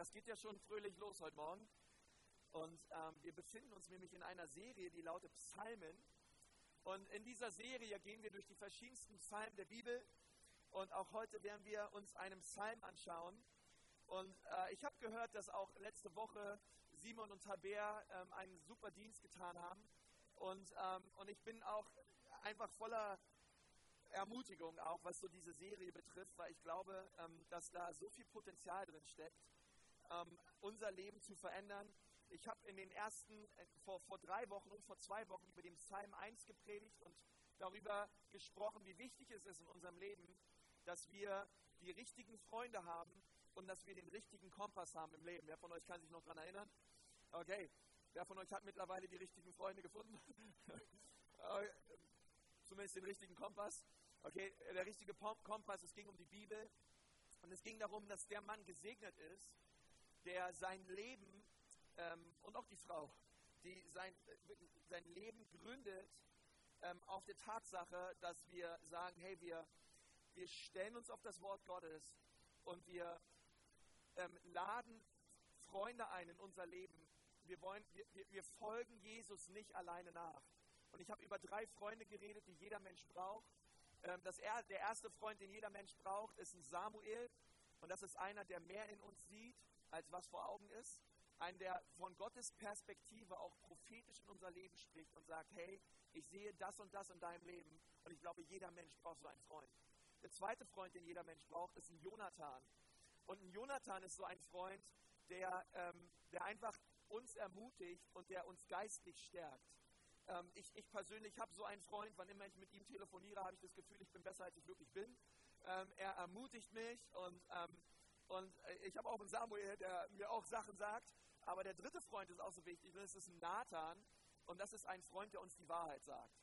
das geht ja schon fröhlich los heute Morgen. Und ähm, wir befinden uns nämlich in einer Serie, die lautet Psalmen. Und in dieser Serie gehen wir durch die verschiedensten Psalmen der Bibel. Und auch heute werden wir uns einen Psalm anschauen. Und äh, ich habe gehört, dass auch letzte Woche Simon und Taber ähm, einen super Dienst getan haben. Und, ähm, und ich bin auch einfach voller Ermutigung, auch was so diese Serie betrifft, weil ich glaube, ähm, dass da so viel Potenzial drin steckt, ähm, unser Leben zu verändern. Ich habe in den ersten, äh, vor, vor drei Wochen und vor zwei Wochen über den Psalm 1 gepredigt und darüber gesprochen, wie wichtig es ist in unserem Leben, dass wir die richtigen Freunde haben und dass wir den richtigen Kompass haben im Leben. Wer von euch kann sich noch daran erinnern? Okay, wer von euch hat mittlerweile die richtigen Freunde gefunden? Zumindest den richtigen Kompass. Okay, der richtige Kompass, es ging um die Bibel und es ging darum, dass der Mann gesegnet ist, der sein Leben ähm, und auch die Frau, die sein, sein Leben gründet ähm, auf der Tatsache, dass wir sagen, hey, wir, wir stellen uns auf das Wort Gottes und wir ähm, laden Freunde ein in unser Leben. Wir, wollen, wir, wir folgen Jesus nicht alleine nach. Und ich habe über drei Freunde geredet, die jeder Mensch braucht. Ähm, das er, der erste Freund, den jeder Mensch braucht, ist ein Samuel. Und das ist einer, der mehr in uns sieht, als was vor Augen ist. Ein, der von Gottes Perspektive auch prophetisch in unser Leben spricht und sagt, hey, ich sehe das und das in deinem Leben. Und ich glaube, jeder Mensch braucht so einen Freund. Der zweite Freund, den jeder Mensch braucht, ist ein Jonathan. Und ein Jonathan ist so ein Freund, der, ähm, der einfach uns ermutigt und der uns geistlich stärkt. Ähm, ich, ich, persönlich habe so einen Freund, wann immer ich mit ihm telefoniere, habe ich das Gefühl, ich bin besser, als ich wirklich bin. Ähm, er ermutigt mich und, ähm, und äh, ich habe auch einen Samuel, der mir auch Sachen sagt. Aber der dritte Freund ist auch so wichtig, das ist ein Nathan und das ist ein Freund, der uns die Wahrheit sagt.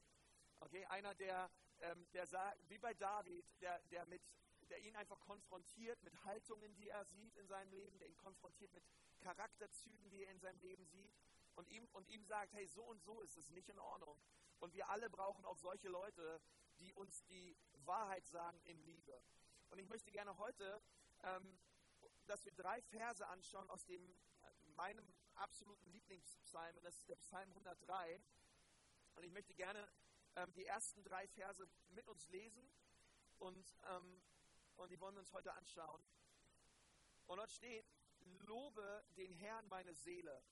Okay, einer, der, ähm, der sagt, wie bei David, der, der, mit, der ihn einfach konfrontiert mit Haltungen, die er sieht in seinem Leben, der ihn konfrontiert mit Charakterzügen, die er in seinem Leben sieht und ihm, und ihm sagt, hey, so und so ist es nicht in Ordnung. Und wir alle brauchen auch solche Leute, die uns die Wahrheit sagen in Liebe. Und ich möchte gerne heute, ähm, dass wir drei Verse anschauen aus dem, äh, meinem absoluten Lieblingspsalm, und das ist der Psalm 103. Und ich möchte gerne ähm, die ersten drei Verse mit uns lesen und, ähm, und die wollen wir uns heute anschauen. Und dort steht, lobe den Herrn meine Seele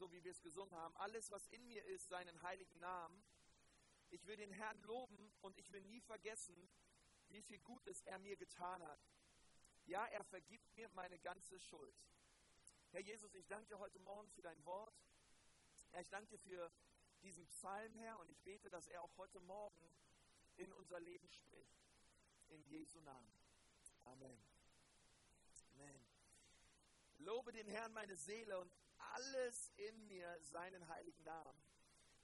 so wie wir es gesungen haben. Alles, was in mir ist, seinen heiligen Namen. Ich will den Herrn loben und ich will nie vergessen, wie viel Gutes er mir getan hat. Ja, er vergibt mir meine ganze Schuld. Herr Jesus, ich danke dir heute Morgen für dein Wort. Herr, ich danke dir für diesen Psalm, Herr, und ich bete, dass er auch heute Morgen in unser Leben spricht. In Jesu Namen. Amen. Amen. Lobe den Herrn meine Seele und alles in mir seinen heiligen Namen.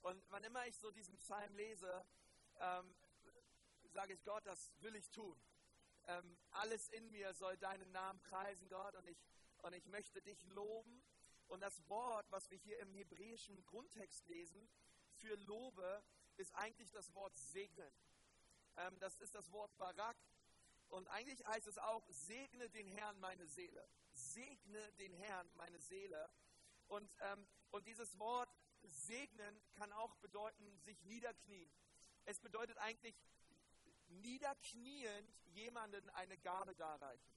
Und wann immer ich so diesen Psalm lese, ähm, sage ich Gott, das will ich tun. Ähm, alles in mir soll deinen Namen preisen, Gott, und ich, und ich möchte dich loben. Und das Wort, was wir hier im hebräischen Grundtext lesen, für Lobe, ist eigentlich das Wort segnen. Ähm, das ist das Wort Barak. Und eigentlich heißt es auch, segne den Herrn meine Seele. Segne den Herrn meine Seele. Und, ähm, und dieses Wort segnen kann auch bedeuten, sich niederknien. Es bedeutet eigentlich niederkniend jemanden eine Gabe darreichen.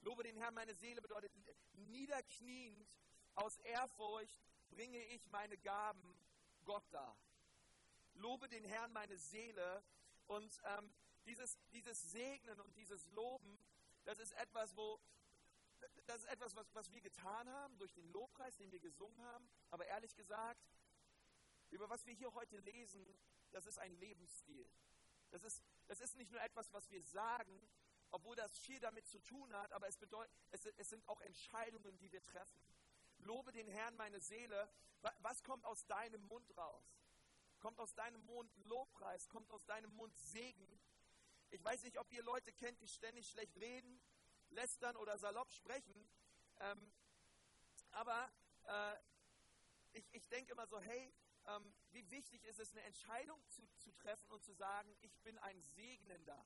Lobe den Herrn meine Seele bedeutet niederkniend aus Ehrfurcht bringe ich meine Gaben Gott dar. Lobe den Herrn meine Seele und ähm, dieses, dieses Segnen und dieses Loben, das ist etwas, wo das ist etwas, was, was wir getan haben durch den Lobpreis, den wir gesungen haben. Aber ehrlich gesagt, über was wir hier heute lesen, das ist ein Lebensstil. Das ist, das ist nicht nur etwas, was wir sagen, obwohl das viel damit zu tun hat, aber es, bedeutet, es, es sind auch Entscheidungen, die wir treffen. Lobe den Herrn meine Seele. Was kommt aus deinem Mund raus? Kommt aus deinem Mund Lobpreis? Kommt aus deinem Mund Segen? Ich weiß nicht, ob ihr Leute kennt, die ständig schlecht reden lästern oder salopp sprechen. Ähm, aber äh, ich, ich denke immer so, hey, ähm, wie wichtig ist es, eine Entscheidung zu, zu treffen und zu sagen, ich bin ein Segnender.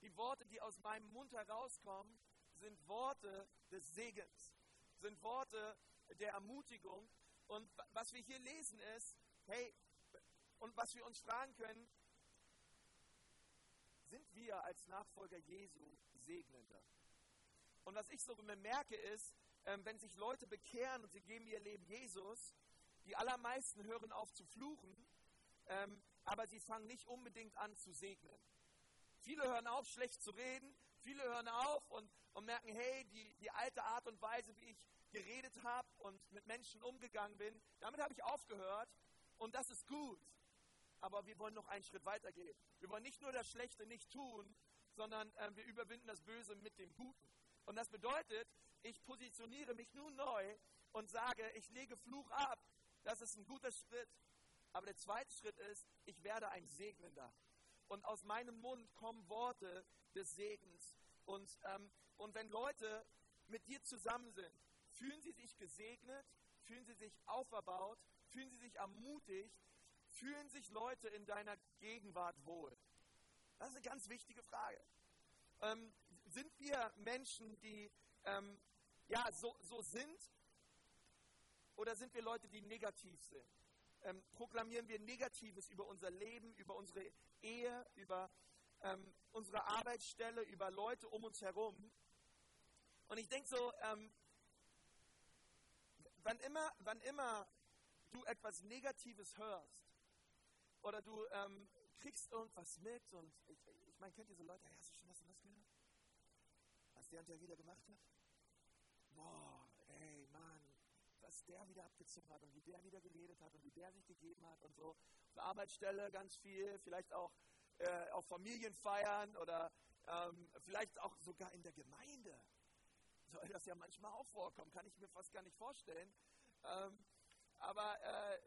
Die Worte, die aus meinem Mund herauskommen, sind Worte, des Segens, sind Worte der Ermutigung. Und was wir hier lesen ist, hey, und was wir uns fragen können, sind wir als Nachfolger Jesu segnender? Und was ich so bemerke ist, ähm, wenn sich Leute bekehren und sie geben ihr Leben Jesus, die allermeisten hören auf zu fluchen, ähm, aber sie fangen nicht unbedingt an zu segnen. Viele hören auf, schlecht zu reden, viele hören auf und, und merken, hey, die, die alte Art und Weise, wie ich geredet habe und mit Menschen umgegangen bin, damit habe ich aufgehört und das ist gut. Aber wir wollen noch einen Schritt weiter gehen. Wir wollen nicht nur das Schlechte nicht tun, sondern äh, wir überwinden das Böse mit dem Guten. Und das bedeutet, ich positioniere mich nun neu und sage, ich lege Fluch ab. Das ist ein guter Schritt. Aber der zweite Schritt ist, ich werde ein Segnender. Und aus meinem Mund kommen Worte des Segens. Und, ähm, und wenn Leute mit dir zusammen sind, fühlen sie sich gesegnet, fühlen sie sich auferbaut, fühlen sie sich ermutigt, fühlen sich Leute in deiner Gegenwart wohl? Das ist eine ganz wichtige Frage. Ähm, sind wir Menschen, die ähm, ja, so, so sind? Oder sind wir Leute, die negativ sind? Ähm, proklamieren wir Negatives über unser Leben, über unsere Ehe, über ähm, unsere Arbeitsstelle, über Leute um uns herum? Und ich denke so, ähm, wann, immer, wann immer du etwas Negatives hörst oder du ähm, kriegst irgendwas mit und ich, ich meine, kennt ihr so Leute, hey, hast du schon was was gehört? Was der und der wieder gemacht hat? Boah, was der wieder abgezogen hat und wie der wieder geredet hat und wie der sich gegeben hat und so. Auf der Arbeitsstelle ganz viel, vielleicht auch äh, auf Familienfeiern oder ähm, vielleicht auch sogar in der Gemeinde. Soll das ja manchmal auch vorkommen, kann ich mir fast gar nicht vorstellen. Ähm, aber äh,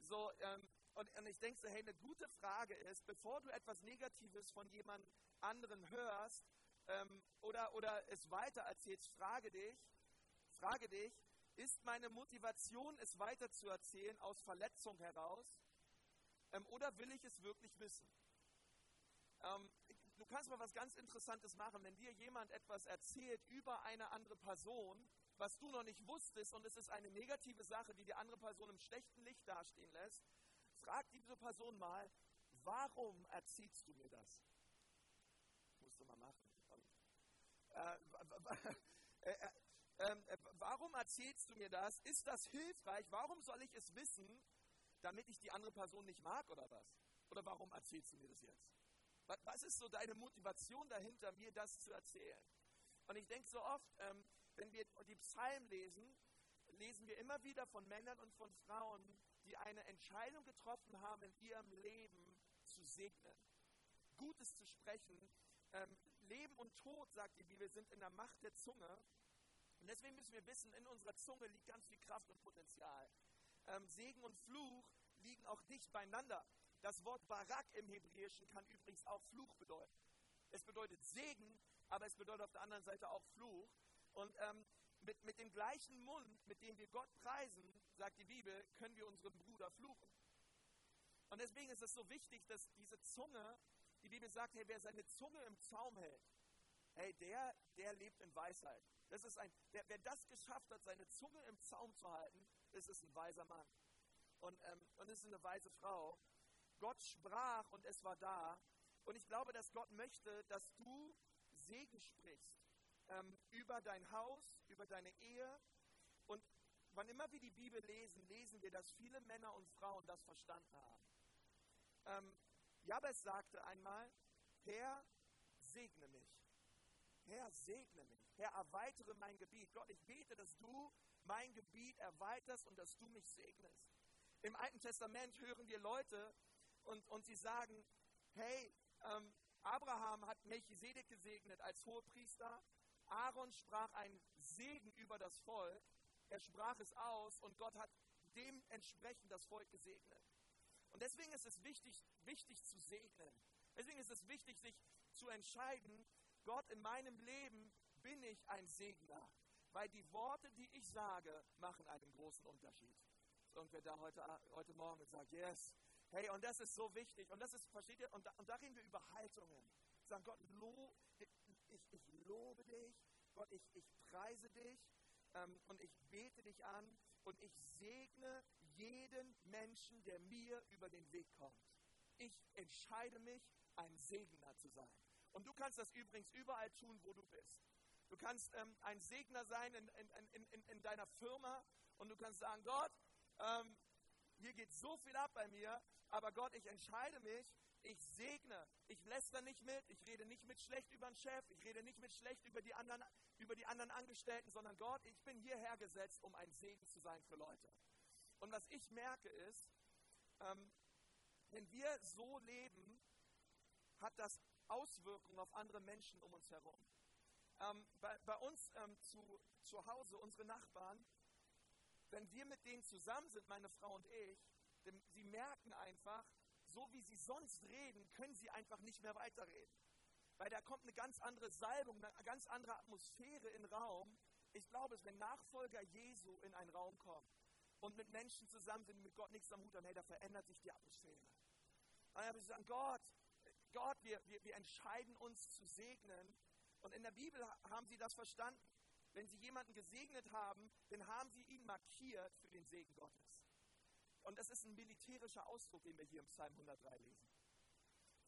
so, ähm, und, und, ich denke so, hey, eine gute Frage ist, bevor du etwas Negatives von jemand anderen hörst ähm, oder, oder es weiter erzählst, frage dich, frage dich, ist meine Motivation, es weiter zu erzählen aus Verletzung heraus ähm, oder will ich es wirklich wissen? Ähm, du kannst mal was ganz Interessantes machen, wenn dir jemand etwas erzählt über eine andere Person, was du noch nicht wusstest und es ist eine negative Sache, die die andere Person im schlechten Licht dastehen lässt, frag diese Person mal, warum erzählst du mir das? Musst du mal machen. Äh, äh, äh, ähm, äh, warum erzählst du mir das? Ist das hilfreich? Warum soll ich es wissen, damit ich die andere Person nicht mag oder was? Oder warum erzählst du mir das jetzt? Was ist so deine Motivation dahinter, mir das zu erzählen? Und ich denke so oft, ähm, wenn wir die Psalmen lesen, lesen wir immer wieder von Männern und von Frauen, die eine Entscheidung getroffen haben, in ihrem Leben zu segnen, Gutes zu sprechen. Ähm, Leben und Tod, sagt die Bibel, sind in der Macht der Zunge. Und deswegen müssen wir wissen, in unserer Zunge liegt ganz viel Kraft und Potenzial. Ähm, Segen und Fluch liegen auch dicht beieinander. Das Wort Barak im Hebräischen kann übrigens auch Fluch bedeuten. Es bedeutet Segen, aber es bedeutet auf der anderen Seite auch Fluch. Und ähm, mit, mit dem gleichen Mund, mit dem wir Gott preisen, sagt die Bibel, können wir unseren Bruder fluchen. Und deswegen ist es so wichtig, dass diese Zunge, die Bibel sagt, hey, wer seine Zunge im Zaum hält, hey, der, der lebt in Weisheit. Das ist ein, der, wer das geschafft hat, seine Zunge im Zaum zu halten, ist ein weiser Mann. Und, ähm, und es ist eine weise Frau. Gott sprach und es war da. Und ich glaube, dass Gott möchte, dass du Segen sprichst ähm, über dein Haus, über deine Ehe. Und wann immer wir die Bibel lesen, lesen wir, dass viele Männer und Frauen das verstanden haben. Ähm, Jabez sagte einmal, Herr, segne mich. Herr, segne mich. Herr, erweitere mein Gebiet. Gott, ich bete, dass du mein Gebiet erweiterst und dass du mich segnest. Im Alten Testament hören wir Leute und, und sie sagen, hey, ähm, Abraham hat Melchisedek gesegnet als Hohepriester. Aaron sprach einen Segen über das Volk. Er sprach es aus und Gott hat dementsprechend das Volk gesegnet. Und deswegen ist es wichtig, wichtig zu segnen. Deswegen ist es wichtig, sich zu entscheiden, Gott, in meinem Leben bin ich ein Segner, weil die Worte, die ich sage, machen einen großen Unterschied. Irgendwer da heute, heute Morgen sagt, yes, hey, und das ist so wichtig. Und das ist, versteht ihr, und da, und da reden wir über Haltungen. Sagen Gott, lo, ich, ich lobe dich, Gott, ich, ich preise dich ähm, und ich bete dich an und ich segne jeden Menschen, der mir über den Weg kommt. Ich entscheide mich, ein Segner zu sein. Und du kannst das übrigens überall tun, wo du bist. Du kannst ähm, ein Segner sein in, in, in, in, deiner Firma und du kannst sagen, Gott, ähm, hier geht so viel ab bei mir, aber Gott, ich entscheide mich, ich segne, ich läster nicht mit, ich rede nicht mit schlecht über den Chef, ich rede nicht mit schlecht über die anderen, über die anderen Angestellten, sondern Gott, ich bin hierher gesetzt, um ein Segen zu sein für Leute. Und was ich merke ist, ähm, wenn wir so leben, hat das Auswirkungen auf andere Menschen um uns herum. Ähm, bei, bei, uns ähm, zu, zu Hause, unsere Nachbarn, wenn wir mit denen zusammen sind, meine Frau und ich, denn sie merken einfach, so wie sie sonst reden, können sie einfach nicht mehr weiterreden. Weil da kommt eine ganz andere Salbung, eine ganz andere Atmosphäre in den Raum. Ich glaube, wenn Nachfolger Jesu in einen Raum kommen und mit Menschen zusammen sind, mit Gott nichts am Hut haben, hey, da verändert sich die Atmosphäre. Dann habe ich gesagt, Gott, Gott, wir, wir, wir entscheiden uns zu segnen. Und in der Bibel haben sie das verstanden. Wenn sie jemanden gesegnet haben, dann haben sie ihn markiert für den Segen Gottes. Und das ist ein militärischer Ausdruck, den wir hier im Psalm 103 lesen.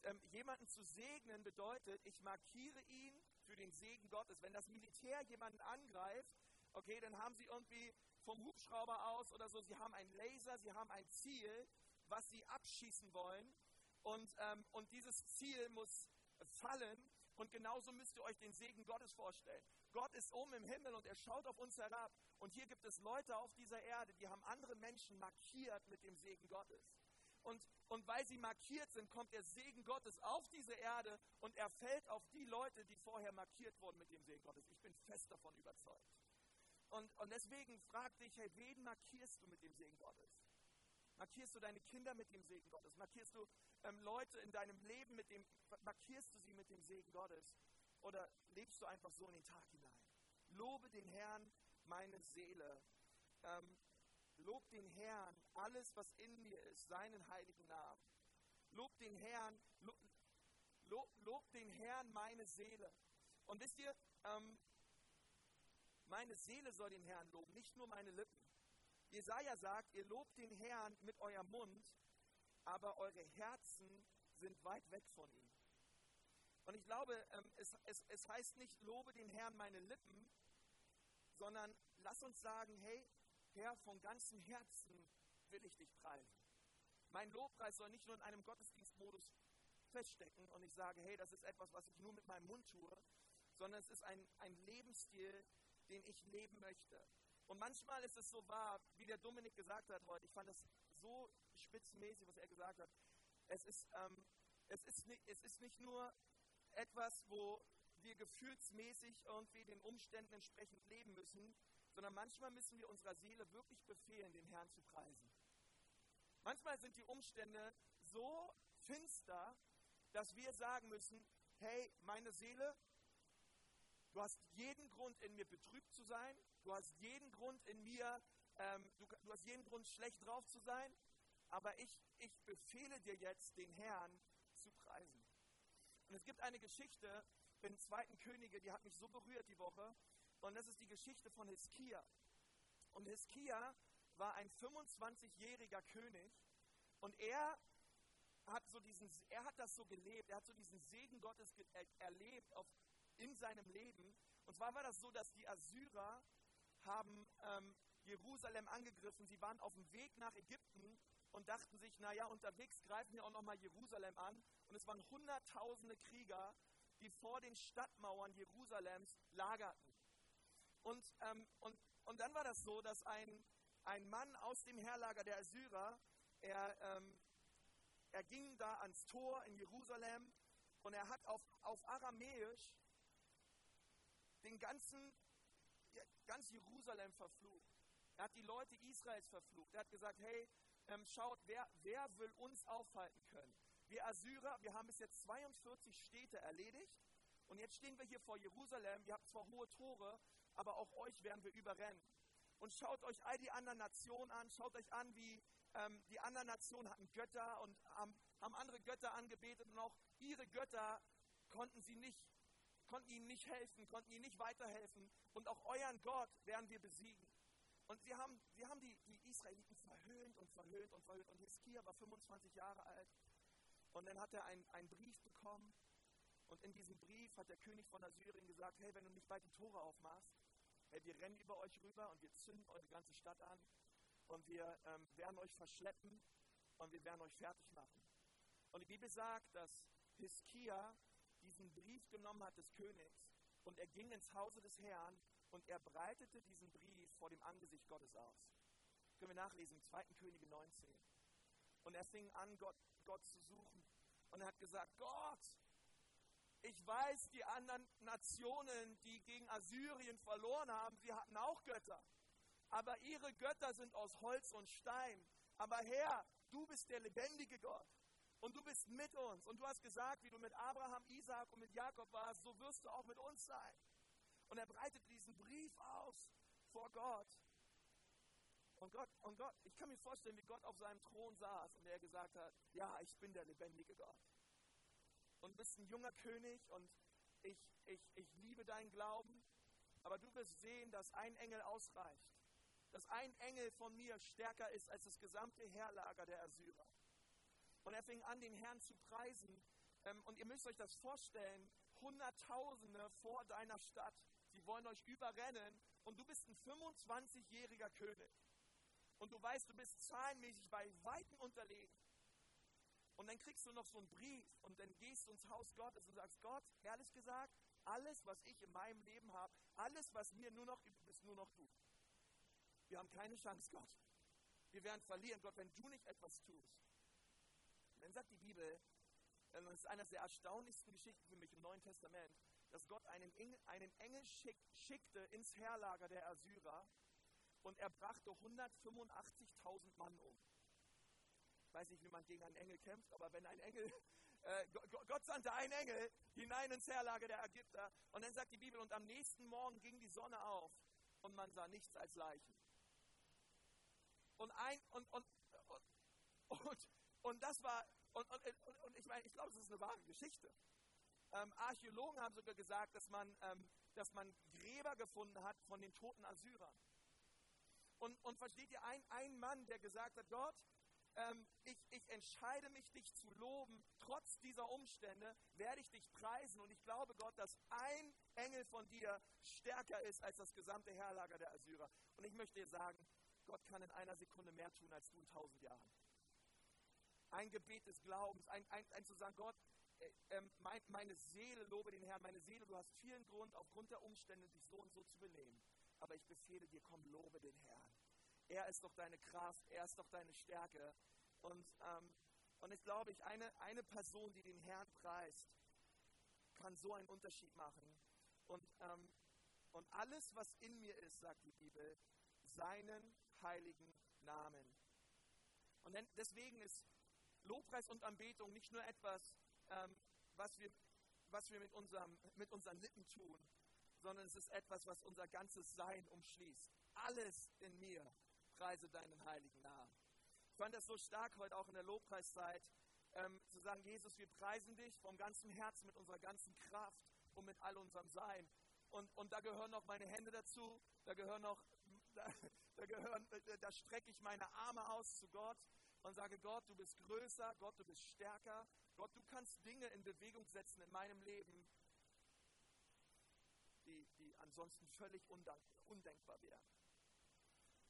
Ähm, jemanden zu segnen bedeutet, ich markiere ihn für den Segen Gottes. Wenn das Militär jemanden angreift, okay, dann haben sie irgendwie vom Hubschrauber aus oder so, sie haben einen Laser, sie haben ein Ziel, was sie abschießen wollen. Und, ähm, und dieses Ziel muss fallen. Und genauso müsst ihr euch den Segen Gottes vorstellen. Gott ist oben im Himmel und er schaut auf uns herab. Und hier gibt es Leute auf dieser Erde, die haben andere Menschen markiert mit dem Segen Gottes. Und, und weil sie markiert sind, kommt der Segen Gottes auf diese Erde und er fällt auf die Leute, die vorher markiert wurden mit dem Segen Gottes. Ich bin fest davon überzeugt. Und, und deswegen frag dich, hey, wen markierst du mit dem Segen Gottes? Markierst du deine Kinder mit dem Segen Gottes? Markierst du ähm, Leute in deinem Leben mit dem, markierst du sie mit dem Segen Gottes? Oder lebst du einfach so in den Tag hinein? Lobe den Herrn, meine Seele. Ähm, lob den Herrn, alles, was in mir ist, seinen heiligen Namen. Lob den Herrn, lob, lob, lob den Herrn, meine Seele. Und wisst ihr, ähm, meine Seele soll den Herrn loben, nicht nur meine Lippen. Jesaja sagt, ihr lobt den Herrn mit eurem Mund, aber eure Herzen sind weit weg von ihm. Und ich glaube, ähm, es, es, es heißt nicht, lobe den Herrn meine Lippen, sondern lass uns sagen, hey, Herr, von ganzem Herzen will ich dich preisen. Mein Lobpreis soll nicht nur in einem Gottesdienstmodus feststecken und ich sage, hey, das ist etwas, was ich nur mit meinem Mund tue, sondern es ist ein, ein Lebensstil, den ich leben möchte. Und manchmal ist es so wahr, wie der Dominik gesagt hat heute. Ich fand das so spitzmäßig, was er gesagt hat. Es ist, ähm, es ist, nicht, es ist nicht nur etwas, wo wir gefühlsmäßig irgendwie den Umständen entsprechend leben müssen, sondern manchmal müssen wir unserer Seele wirklich befehlen, den Herrn zu preisen. Manchmal sind die Umstände so finster, dass wir sagen müssen, hey, meine Seele, du hast jeden Grund in mir betrübt zu sein, du hast jeden Grund in mir, ähm, du, du hast jeden Grund schlecht drauf zu sein, aber ich, ich befehle dir jetzt, den Herrn zu preisen. Und es gibt eine Geschichte in zweiten Könige, die hat mich so berührt die Woche. Und das ist die Geschichte von Hiskia. Und Hiskia war ein 25-jähriger König und er hat so diesen, er hat das so gelebt, er hat so diesen Segen Gottes er, erlebt auf, in seinem Leben. Und zwar war das so, dass die Assyrer haben ähm, Jerusalem angegriffen. Sie waren auf dem Weg nach Ägypten und dachten sich, naja, unterwegs greifen wir auch nochmal Jerusalem an. Und es waren hunderttausende Krieger, die vor den Stadtmauern Jerusalems lagerten. Und, ähm, und, und dann war das so, dass ein, ein Mann aus dem Heerlager der Assyrer, er, ähm, er ging da ans Tor in Jerusalem und er hat auf, auf Aramäisch den ganzen, ganz Jerusalem verflucht. Er hat die Leute Israels verflucht. Er hat gesagt, hey, ähm, schaut, wer, wer will uns aufhalten können? Wir Assyrer, wir haben bis jetzt 42 Städte erledigt und jetzt stehen wir hier vor Jerusalem. Ihr habt zwar hohe Tore, aber auch euch werden wir überrennen. Und schaut euch all die anderen Nationen an, schaut euch an, wie ähm, die anderen Nationen hatten Götter und haben, haben andere Götter angebetet und auch ihre Götter konnten sie nicht konnten ihnen nicht helfen, konnten ihnen nicht weiterhelfen. Und auch euren Gott werden wir besiegen. Und sie haben, sie haben die, die Israeliten verhöhnt und verhöhnt und verhöhnt. Und Hiskia war 25 Jahre alt. Und dann hat er einen, einen Brief bekommen. Und in diesem Brief hat der König von Assyrien gesagt, hey, wenn du nicht bald die Tore aufmachst, hey, wir rennen über euch rüber und wir zünden eure ganze Stadt an. Und wir ähm, werden euch verschleppen und wir werden euch fertig machen. Und die Bibel sagt, dass Hiskia diesen Brief genommen hat des Königs und er ging ins Hause des Herrn und er breitete diesen Brief vor dem Angesicht Gottes aus. Können wir nachlesen im 2. Könige 19. Und er fing an, Gott, Gott zu suchen. Und er hat gesagt, Gott, ich weiß, die anderen Nationen, die gegen Assyrien verloren haben, sie hatten auch Götter. Aber ihre Götter sind aus Holz und Stein. Aber Herr, du bist der lebendige Gott. Und du bist mit uns. Und du hast gesagt, wie du mit Abraham, Isaac und mit Jakob warst, so wirst du auch mit uns sein. Und er breitet diesen Brief aus vor Gott. Und Gott, und Gott, ich kann mir vorstellen, wie Gott auf seinem Thron saß und er gesagt hat, ja, ich bin der lebendige Gott. Und du bist ein junger König und ich, ich, ich liebe deinen Glauben, aber du wirst sehen, dass ein Engel ausreicht. Dass ein Engel von mir stärker ist als das gesamte Heerlager der Assyrer. Und er fing an, den Herrn zu preisen. Ähm, und ihr müsst euch das vorstellen, Hunderttausende vor deiner Stadt. Sie wollen euch überrennen und du bist ein 25-jähriger König. Und du weißt, du bist zahlenmäßig bei Weitem unterlegen. Und dann kriegst du noch so einen Brief und dann gehst du ins Haus Gottes und sagst, Gott, ehrlich gesagt, alles, was ich in meinem Leben habe, alles, was mir nur noch gibt, bist nur noch du. Wir haben keine Chance, Gott. Wir werden verlieren, Gott, wenn du nicht etwas tust. Dann sagt die Bibel, das ist eine der erstaunlichsten Geschichten für mich im Neuen Testament, dass Gott einen Engel, einen Engel schick, schickte ins Heerlager der Assyrer und er brachte 185.000 Mann um. Ich weiß nicht, wie man gegen einen Engel kämpft, aber wenn ein Engel, äh, Gott sandte einen Engel hinein ins Heerlager der Ägypter und dann sagt die Bibel, und am nächsten Morgen ging die Sonne auf und man sah nichts als Leichen. Und ein, und, und, und, und, und das war, und, und, und ich meine, ich glaube, das ist eine wahre Geschichte. Ähm, Archäologen haben sogar gesagt, dass man, ähm, dass man Gräber gefunden hat von den toten Assyrern. Und, und versteht ihr, ein, ein Mann, der gesagt hat, Gott, ähm, ich, ich entscheide mich, dich zu loben, trotz dieser Umstände werde ich dich preisen. Und ich glaube, Gott, dass ein Engel von dir stärker ist als das gesamte Heerlager der Assyrer. Und ich möchte dir sagen, Gott kann in einer Sekunde mehr tun als du in tausend Jahren. Ein Gebet des Glaubens, ein, ein, ein zu sagen, Gott, äh, äh, mein, meine Seele lobe den Herrn, meine Seele, du hast vielen Grund, aufgrund der Umstände dich so und so zu benehmen. Aber ich befehle dir, komm, lobe den Herrn. Er ist doch deine Kraft, er ist doch deine Stärke. Und, ähm, und ich glaube, ich, eine, eine Person, die den Herrn preist, kann so einen Unterschied machen. Und, ähm, und alles, was in mir ist, sagt die Bibel, seinen heiligen Namen. Und deswegen ist Lobpreis und Anbetung nicht nur etwas, ähm, was, wir, was wir mit, unserem, mit unseren Lippen tun, sondern es ist etwas, was unser ganzes Sein umschließt. Alles in mir preise deinen heiligen Namen. Ich fand das so stark heute auch in der Lobpreiszeit, ähm, zu sagen, Jesus, wir preisen dich vom ganzen Herzen, mit unserer ganzen Kraft und mit all unserem Sein. Und, und da gehören noch meine Hände dazu, da gehören noch, da, da gehören, da strecke ich meine Arme aus zu Gott und sage, Gott, du bist größer, Gott, du bist stärker, Gott, du kannst Dinge in Bewegung setzen in meinem Leben, die, die ansonsten völlig undenkbar wären.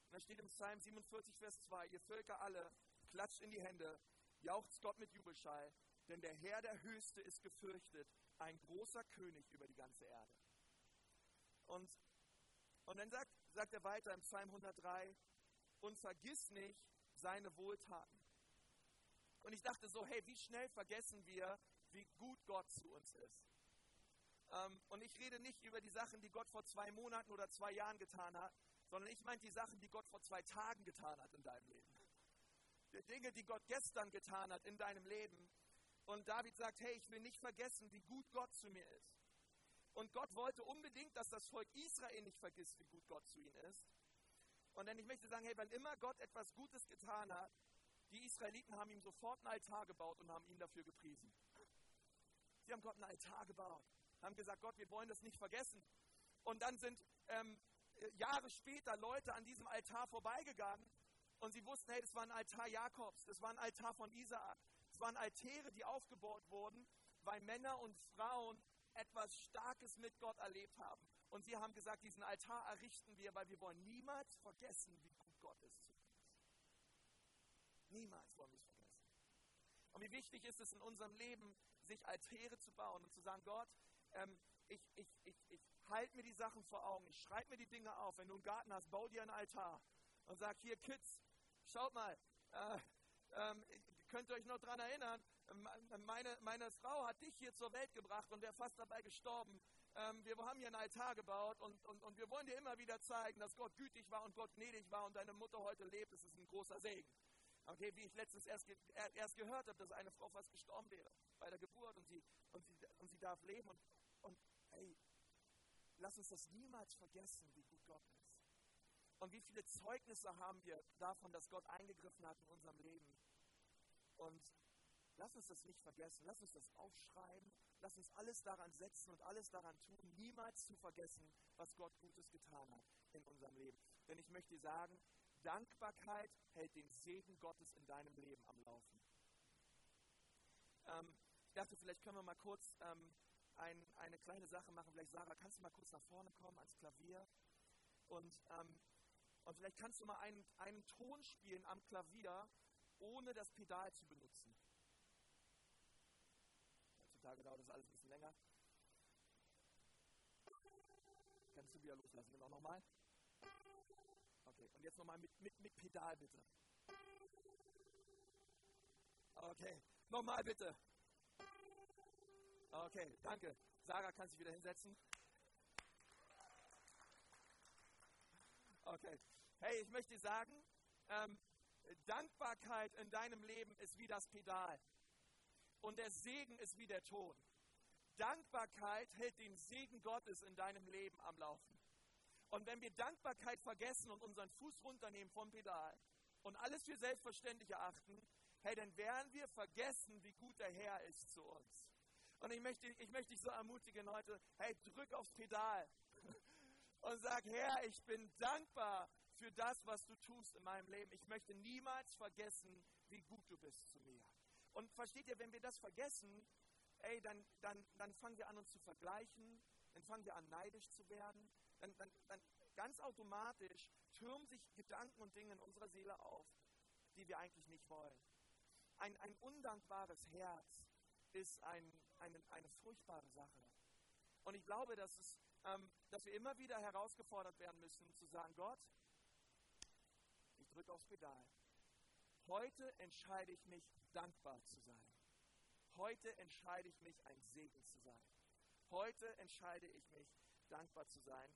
Und da steht im Psalm 47, Vers 2, ihr Völker alle, klatscht in die Hände, jauchzt Gott mit Jubelschall, denn der Herr der Höchste ist gefürchtet, ein großer König über die ganze Erde. Und, und dann sagt, sagt er weiter im Psalm 103, und vergiss nicht seine Wohltaten. Und ich dachte so, hey, wie schnell vergessen wir, wie gut Gott zu uns ist. Ähm, und ich rede nicht über die Sachen, die Gott vor zwei Monaten oder zwei Jahren getan hat, sondern ich meine die Sachen, die Gott vor zwei Tagen getan hat in deinem Leben. Die Dinge, die Gott gestern getan hat in deinem Leben. Und David sagt, hey, ich will nicht vergessen, wie gut Gott zu mir ist. Und Gott wollte unbedingt, dass das Volk Israel nicht vergisst, wie gut Gott zu ihnen ist. Und dann ich möchte sagen, hey, wenn immer Gott etwas Gutes getan hat, die Israeliten haben ihm sofort einen Altar gebaut und haben ihn dafür gepriesen. Sie haben Gott einen Altar gebaut. haben gesagt, Gott, wir wollen das nicht vergessen. Und dann sind ähm, äh, Jahre später Leute an diesem Altar vorbeigegangen und sie wussten, hey, das war ein Altar Jakobs, das war ein Altar von Isaak. Es waren Altäre, die aufgebaut wurden, weil Männer und Frauen etwas Starkes mit Gott erlebt haben. Und sie haben gesagt, diesen Altar errichten wir, weil wir wollen niemals vergessen, wie gut Gott ist zu uns. Niemals wollen wir es vergessen. Und wie wichtig ist es in unserem Leben, sich Altäre zu bauen und zu sagen, Gott, ähm, ich, ich, ich, ich halte mir die Sachen vor Augen, ich schreibe mir die Dinge auf. Wenn du einen Garten hast, bau dir einen Altar und sag, hier Kids, schaut mal, äh, ähm, könnt ihr euch noch daran erinnern, meine, meine Frau hat dich hier zur Welt gebracht und wäre fast dabei gestorben. Ähm, wir haben hier einen Altar gebaut und, und, und wir wollen dir immer wieder zeigen, dass Gott gütig war und Gott gnädig war und deine Mutter heute lebt. Das ist ein großer Segen. Okay, wie ich letztens erst, erst gehört habe, dass eine Frau fast gestorben wäre bei der Geburt und sie, und sie, und sie darf leben. Und, und hey, lass uns das niemals vergessen, wie gut Gott ist. Und wie viele Zeugnisse haben wir davon, dass Gott eingegriffen hat in unserem Leben. Und lass uns das nicht vergessen, lass uns das aufschreiben, lass uns alles daran setzen und alles daran tun, niemals zu vergessen, was Gott Gutes getan hat in unserem Leben. Denn ich möchte dir sagen, Dankbarkeit hält den Segen Gottes in deinem Leben am Laufen. Ähm, ich dachte, vielleicht können wir mal kurz ähm, ein, eine kleine Sache machen. Vielleicht, Sarah, kannst du mal kurz nach vorne kommen ans Klavier? Und, ähm, und vielleicht kannst du mal einen, einen Ton spielen am Klavier, ohne das Pedal zu benutzen. Heutzutage dauert das alles ein bisschen länger. Kannst du wieder loslassen? Genau nochmal. Okay, und jetzt nochmal mit, mit, mit Pedal bitte. Okay, nochmal bitte. Okay, danke. Sarah kann sich wieder hinsetzen. Okay. Hey, ich möchte sagen, ähm, Dankbarkeit in deinem Leben ist wie das Pedal. Und der Segen ist wie der Ton. Dankbarkeit hält den Segen Gottes in deinem Leben am Laufen. Und wenn wir Dankbarkeit vergessen und unseren Fuß runternehmen vom Pedal und alles für selbstverständlich erachten, hey, dann werden wir vergessen, wie gut der Herr ist zu uns. Und ich möchte, ich möchte dich so ermutigen heute, hey, drück aufs Pedal und sag, Herr, ich bin dankbar für das, was du tust in meinem Leben. Ich möchte niemals vergessen, wie gut du bist zu mir. Und versteht ihr, wenn wir das vergessen, ey, dann, dann, dann fangen wir an, uns zu vergleichen, dann fangen wir an, neidisch zu werden, dann, dann, dann ganz automatisch türmen sich Gedanken und Dinge in unserer Seele auf, die wir eigentlich nicht wollen. Ein, ein undankbares Herz ist ein, eine, eine furchtbare Sache. Und ich glaube, dass, es, ähm, dass wir immer wieder herausgefordert werden müssen, zu sagen, Gott, ich drücke aufs Pedal. Heute entscheide ich mich, dankbar zu sein. Heute entscheide ich mich, ein Segen zu sein. Heute entscheide ich mich, dankbar zu sein.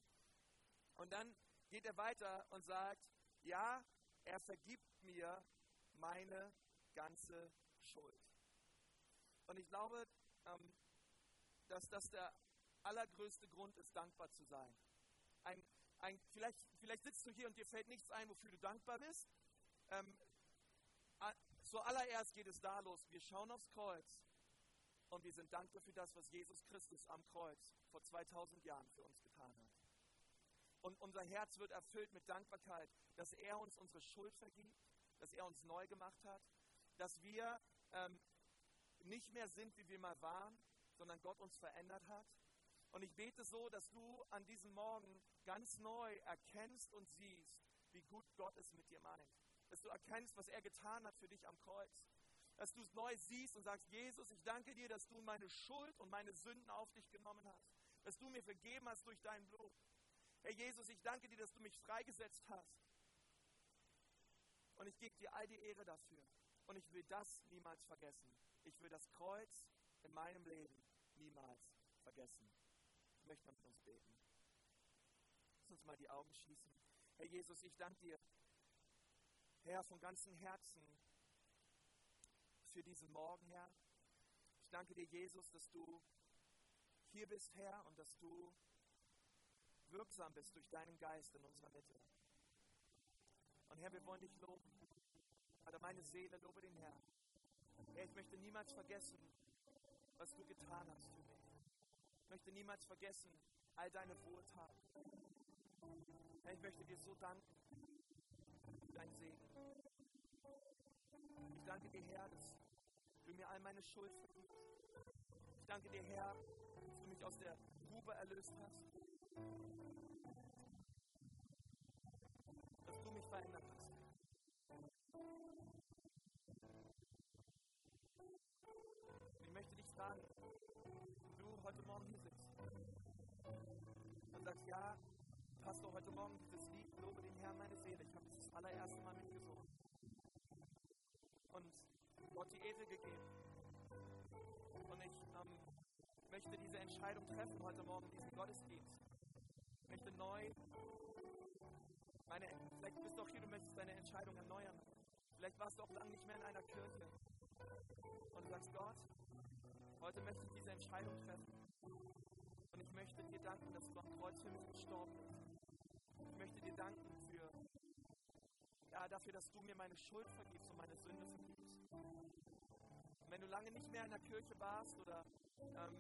Und dann geht er weiter und sagt, ja, er vergibt mir meine ganze Schuld. Und ich glaube, ähm, dass das der allergrößte Grund ist, dankbar zu sein. Ein, ein, vielleicht, vielleicht sitzt du hier und dir fällt nichts ein, wofür du dankbar bist. Ähm, zuallererst geht es da los. Wir schauen aufs Kreuz und wir sind dankbar für das, was Jesus Christus am Kreuz vor 2000 Jahren für uns getan hat. Und unser Herz wird erfüllt mit Dankbarkeit, dass er uns unsere Schuld vergibt, dass er uns neu gemacht hat, dass wir ähm, nicht mehr sind, wie wir mal waren, sondern Gott uns verändert hat. Und ich bete so, dass du an diesem Morgen ganz neu erkennst und siehst, wie gut Gott es mit dir meint. Dass du erkennst, was er getan hat für dich am Kreuz. Dass du es neu siehst und sagst, Jesus, ich danke dir, dass du meine Schuld und meine Sünden auf dich genommen hast. Dass du mir vergeben hast durch dein Blut. Herr Jesus, ich danke dir, dass du mich freigesetzt hast. Und ich gebe dir all die Ehre dafür. Und ich will das niemals vergessen. Ich will das Kreuz in meinem Leben niemals vergessen. Ich möchte mit uns beten. Lass uns mal die Augen schließen. Herr Jesus, ich danke dir, Herr, von ganzem Herzen für diesen Morgen, Herr. Ich danke dir, Jesus, dass du hier bist, Herr, und dass du wirksam bist durch deinen Geist in unserer Mitte. Und Herr, wir wollen dich loben. Vater, meine Seele lobe den Herrn. Herr, ich möchte niemals vergessen, was du getan hast für mich möchte niemals vergessen all deine Wohltaten. Herr, ich möchte dir so danken deinen Segen. Ich danke dir, Herr, dass du mir all meine Schuld vergibst. Ich danke dir, Herr, dass du mich aus der Grube erlöst hast. Dass du mich verändert hast. Möchte diese Entscheidung treffen heute Morgen, diesen Gottesdienst. Ich möchte neu meine, vielleicht bist du auch hier, du möchtest deine Entscheidung erneuern. Vielleicht warst du auch lange nicht mehr in einer Kirche. Und du sagst, Gott, heute möchte ich diese Entscheidung treffen. Und ich möchte dir danken, dass du am Kreuz für mich gestorben bist. Ich möchte dir danken für, ja, dafür, dass du mir meine Schuld vergibst und meine Sünde vergibst. Und wenn du lange nicht mehr in der Kirche warst oder ähm,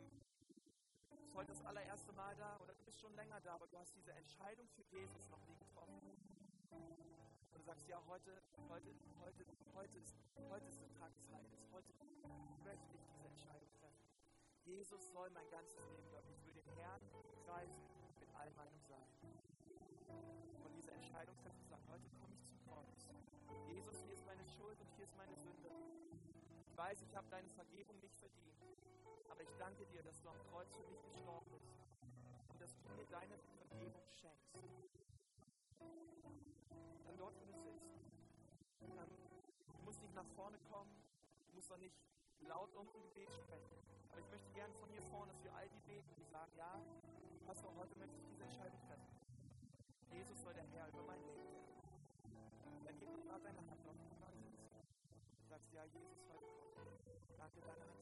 bist heute das allererste Mal da oder du bist schon länger da, aber du hast diese Entscheidung für Jesus noch nie getroffen. Und du sagst, ja, heute, heute, heute, heute ist, heute ist der Tag des Heiles. Heute möchte ich diese Entscheidung treffen. Jesus soll mein ganzes Leben gehören. Ich will den Herrn preisen mit all meinem Sein. Und diese Entscheidung treffen und sagen, heute komme ich zum Kreuz. Jesus, hier ist meine Schuld und hier ist meine Sünde. Ich weiß, ich habe deine Vergebung nicht verdient. Aber ich danke dir, dass du am Kreuz für mich gestorben bist. Und dass du mir deine Vergebung schenkst. Dann dort, wo du sitzt. Dann, musst nicht nach vorne kommen. Musst doch nicht laut um ein Gebet sprechen. Aber ich möchte gerne von hier vorne für all die beten, die sagen, ja, Pastor, heute möchte ich diese Entscheidung treffen. Jesus soll der Herr über mein Leben werden. Dann gib mir deine Hand auf. Du sagst, ja, Jesus, heute Danke, deine Hand.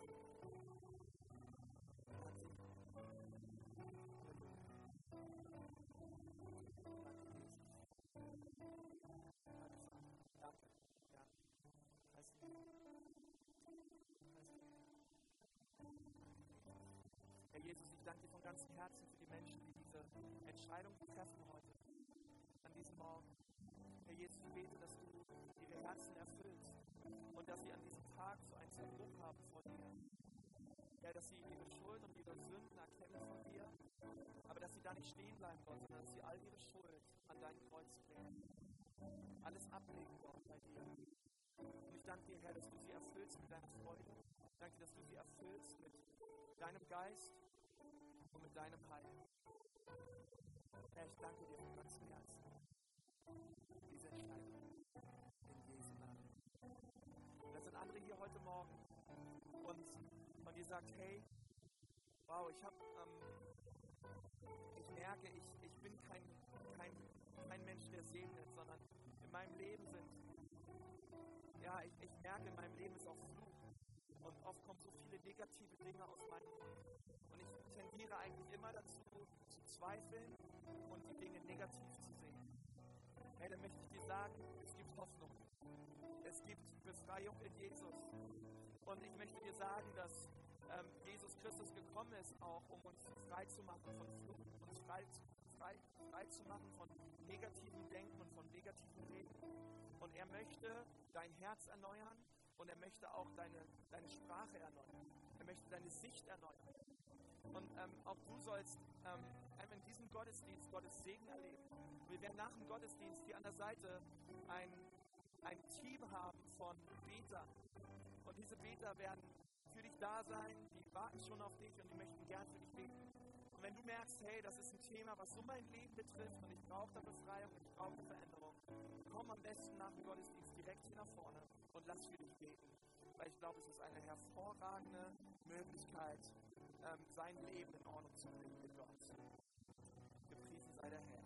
Danke. Ja. Alles Herr Jesus, ich danke dir von ganzem Herzen für die Menschen, die diese Entscheidung treffen heute, an diesem Morgen. Herr Jesus, ich bete, dass du ihre Herzen erfüllst und dass sie an diesem Herr, dass sie ihre Schuld und ihre Sünden erkennen von dir, aber dass sie da nicht stehen bleiben, Gott, sondern dass sie all ihre Schuld an dein Kreuz bringen. Alles ablegen, Gott, bei dir. Und ich danke dir, Herr, dass du sie erfüllst mit deiner Freude. Danke, dass du sie erfüllst mit deinem Geist und mit deinem Heil. Herr, ich danke dir von ganzem Herzen sagt, hey, wow, ich habe, ähm, ich merke, ich, ich bin kein, kein, kein Mensch, der segnet, sondern in meinem Leben sind, ja, ich, ich merke, in meinem Leben ist auch Fluch. Und oft kommen so viele negative Dinge aus meinem Mund. Und ich tendiere eigentlich immer dazu, zu zweifeln und die Dinge negativ zu sehen. Hey, dann möchte ich dir sagen, es gibt Hoffnung. Es gibt Befreiung in Jesus. Und ich möchte dir sagen, dass ähm, Jesus Christus gekommen ist, auch um uns frei zu machen von Fluch, uns frei zu, frei, frei zu machen von negativen Denken und von negativen Reden. Und er möchte dein Herz erneuern und er möchte auch deine, deine Sprache erneuern. Er möchte deine Sicht erneuern. Und ähm, auch du sollst ähm, in diesem Gottesdienst Gottes Segen erleben. Wir werden nach dem Gottesdienst hier an der Seite ein, ein Team haben von Betern. Und diese Beter werden für dich da sein, die warten schon auf dich und die möchten gern für dich beten. Und wenn du merkst, hey, das ist ein Thema, was so mein Leben betrifft und ich brauche da Befreiung, ich brauche eine Veränderung, komm am besten nach dem Gottesdienst direkt hier nach vorne und lass für dich beten. Weil ich glaube, es ist eine hervorragende Möglichkeit, ähm, sein Leben in Ordnung zu bringen mit Gott. Gepriesen sei der Herr.